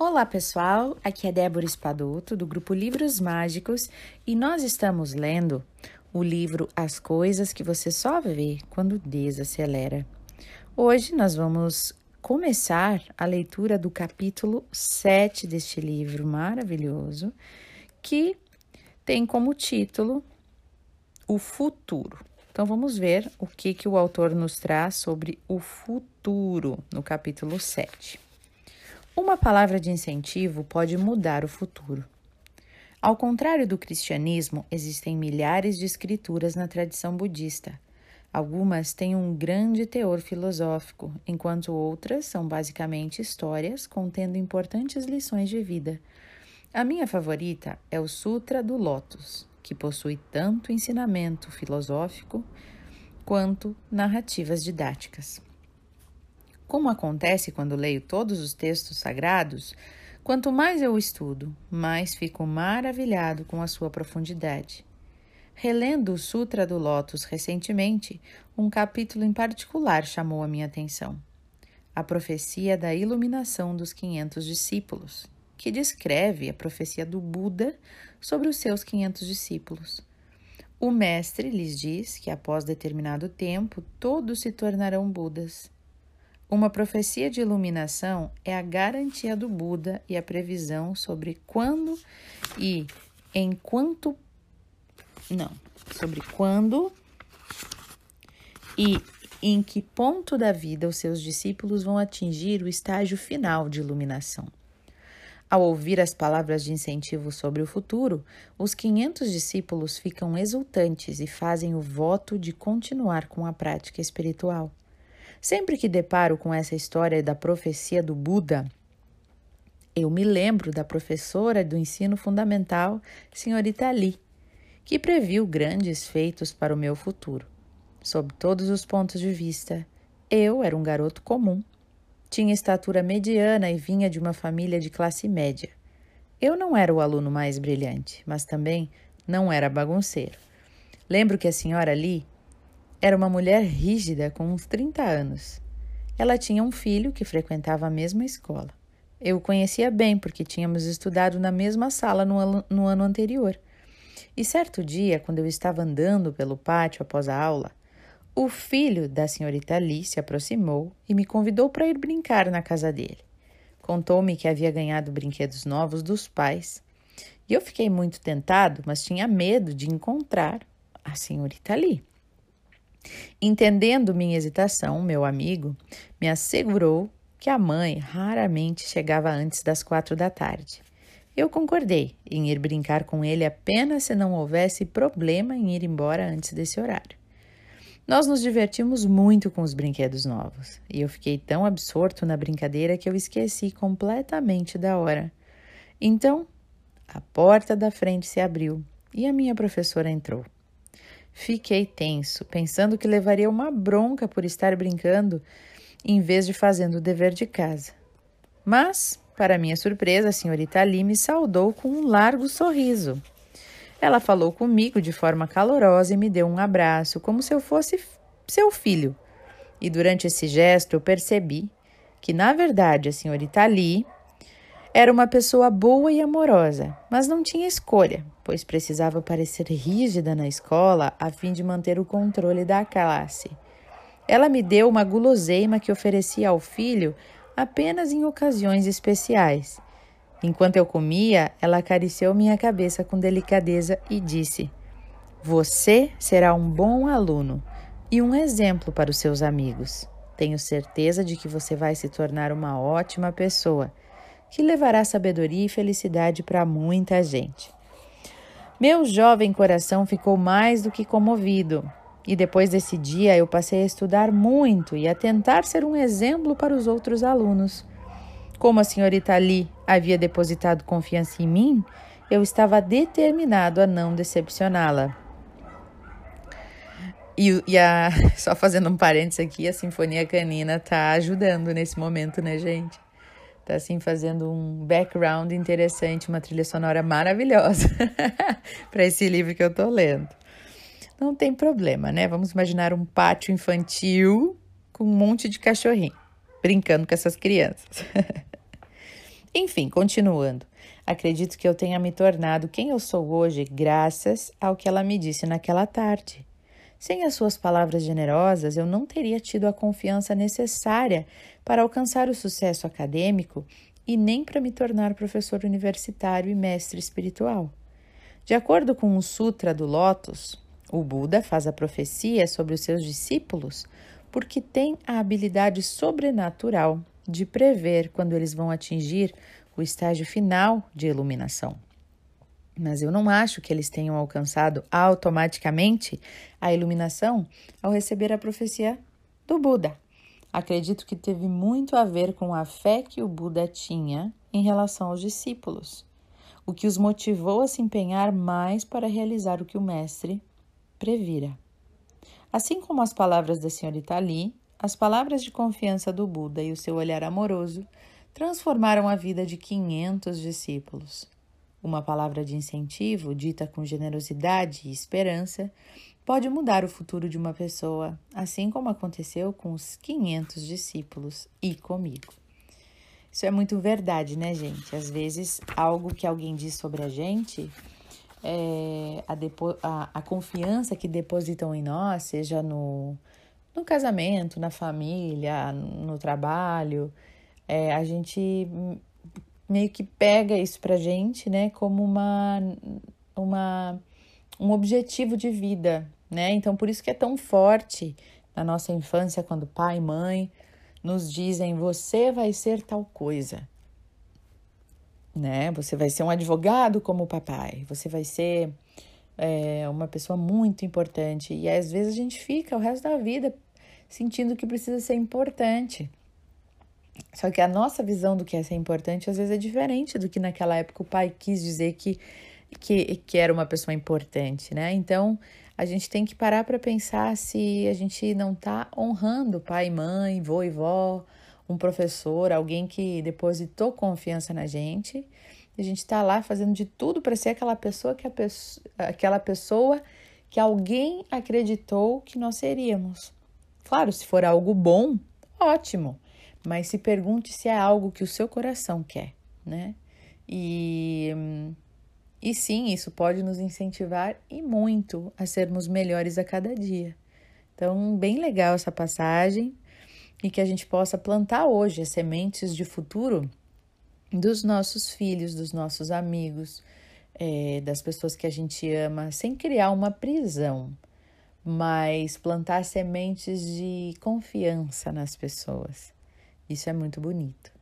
Olá pessoal, aqui é Débora Espadoto do grupo Livros Mágicos e nós estamos lendo o livro As Coisas que Você Só Vê Quando Desacelera. Hoje nós vamos começar a leitura do capítulo 7 deste livro maravilhoso que tem como título O Futuro. Então vamos ver o que, que o autor nos traz sobre o futuro no capítulo 7. Uma palavra de incentivo pode mudar o futuro. Ao contrário do cristianismo, existem milhares de escrituras na tradição budista. Algumas têm um grande teor filosófico, enquanto outras são basicamente histórias contendo importantes lições de vida. A minha favorita é o Sutra do Lótus, que possui tanto ensinamento filosófico quanto narrativas didáticas. Como acontece quando leio todos os textos sagrados, quanto mais eu estudo, mais fico maravilhado com a sua profundidade. Relendo o Sutra do Lótus recentemente, um capítulo em particular chamou a minha atenção. A profecia da iluminação dos 500 discípulos, que descreve a profecia do Buda sobre os seus 500 discípulos. O mestre lhes diz que após determinado tempo todos se tornarão Budas uma profecia de iluminação é a garantia do Buda e a previsão sobre quando e em quanto não, sobre quando e em que ponto da vida os seus discípulos vão atingir o estágio final de iluminação. Ao ouvir as palavras de incentivo sobre o futuro, os 500 discípulos ficam exultantes e fazem o voto de continuar com a prática espiritual. Sempre que deparo com essa história da profecia do Buda, eu me lembro da professora do ensino fundamental, senhorita Lee, que previu grandes feitos para o meu futuro. Sob todos os pontos de vista, eu era um garoto comum. Tinha estatura mediana e vinha de uma família de classe média. Eu não era o aluno mais brilhante, mas também não era bagunceiro. Lembro que a senhora Lee era uma mulher rígida com uns 30 anos. Ela tinha um filho que frequentava a mesma escola. Eu o conhecia bem porque tínhamos estudado na mesma sala no, no ano anterior. E certo dia, quando eu estava andando pelo pátio após a aula, o filho da senhorita Lee se aproximou e me convidou para ir brincar na casa dele. Contou-me que havia ganhado brinquedos novos dos pais. E eu fiquei muito tentado, mas tinha medo de encontrar a senhorita Lee. Entendendo minha hesitação, meu amigo me assegurou que a mãe raramente chegava antes das quatro da tarde. Eu concordei em ir brincar com ele apenas se não houvesse problema em ir embora antes desse horário. Nós nos divertimos muito com os brinquedos novos e eu fiquei tão absorto na brincadeira que eu esqueci completamente da hora. Então, a porta da frente se abriu e a minha professora entrou. Fiquei tenso, pensando que levaria uma bronca por estar brincando em vez de fazendo o dever de casa. Mas, para minha surpresa, a senhorita Ali me saudou com um largo sorriso. Ela falou comigo de forma calorosa e me deu um abraço, como se eu fosse seu filho. E durante esse gesto eu percebi que, na verdade, a senhorita Ali era uma pessoa boa e amorosa, mas não tinha escolha, pois precisava parecer rígida na escola a fim de manter o controle da classe. Ela me deu uma guloseima que oferecia ao filho apenas em ocasiões especiais. Enquanto eu comia, ela acariciou minha cabeça com delicadeza e disse: Você será um bom aluno e um exemplo para os seus amigos. Tenho certeza de que você vai se tornar uma ótima pessoa que levará sabedoria e felicidade para muita gente. Meu jovem coração ficou mais do que comovido. E depois desse dia eu passei a estudar muito e a tentar ser um exemplo para os outros alunos. Como a senhorita Lee havia depositado confiança em mim, eu estava determinado a não decepcioná-la. E, e, a, só fazendo um parênteses aqui, a Sinfonia Canina está ajudando nesse momento, né, gente? Tá assim fazendo um background interessante, uma trilha sonora maravilhosa para esse livro que eu tô lendo. Não tem problema, né? Vamos imaginar um pátio infantil com um monte de cachorrinho brincando com essas crianças. Enfim, continuando. Acredito que eu tenha me tornado quem eu sou hoje graças ao que ela me disse naquela tarde. Sem as suas palavras generosas, eu não teria tido a confiança necessária para alcançar o sucesso acadêmico e nem para me tornar professor universitário e mestre espiritual. De acordo com o Sutra do Lótus, o Buda faz a profecia sobre os seus discípulos porque tem a habilidade sobrenatural de prever quando eles vão atingir o estágio final de iluminação. Mas eu não acho que eles tenham alcançado automaticamente a iluminação ao receber a profecia do Buda. Acredito que teve muito a ver com a fé que o Buda tinha em relação aos discípulos, o que os motivou a se empenhar mais para realizar o que o mestre previra. Assim como as palavras da senhorita Ali, as palavras de confiança do Buda e o seu olhar amoroso transformaram a vida de 500 discípulos. Uma palavra de incentivo, dita com generosidade e esperança, pode mudar o futuro de uma pessoa, assim como aconteceu com os 500 discípulos e comigo. Isso é muito verdade, né, gente? Às vezes, algo que alguém diz sobre a gente é, a, a, a confiança que depositam em nós, seja no, no casamento, na família, no trabalho, é, a gente meio que pega isso pra gente, né, como uma, uma, um objetivo de vida, né? Então, por isso que é tão forte na nossa infância, quando pai e mãe nos dizem: você vai ser tal coisa né? Você vai ser um advogado como o papai, você vai ser é, uma pessoa muito importante. E às vezes a gente fica o resto da vida sentindo que precisa ser importante. Só que a nossa visão do que é ser importante às vezes é diferente do que naquela época o pai quis dizer que, que, que era uma pessoa importante, né? Então a gente tem que parar para pensar se a gente não está honrando pai, mãe, vô e vó, um professor, alguém que depositou confiança na gente. E a gente está lá fazendo de tudo para ser aquela pessoa que a pessoa, aquela pessoa que alguém acreditou que nós seríamos. Claro, se for algo bom, ótimo. Mas se pergunte se é algo que o seu coração quer, né? E, e sim, isso pode nos incentivar e muito a sermos melhores a cada dia. Então, bem legal essa passagem e que a gente possa plantar hoje as sementes de futuro dos nossos filhos, dos nossos amigos, é, das pessoas que a gente ama, sem criar uma prisão, mas plantar sementes de confiança nas pessoas. Isso é muito bonito.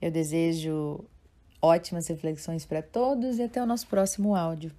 Eu desejo ótimas reflexões para todos e até o nosso próximo áudio.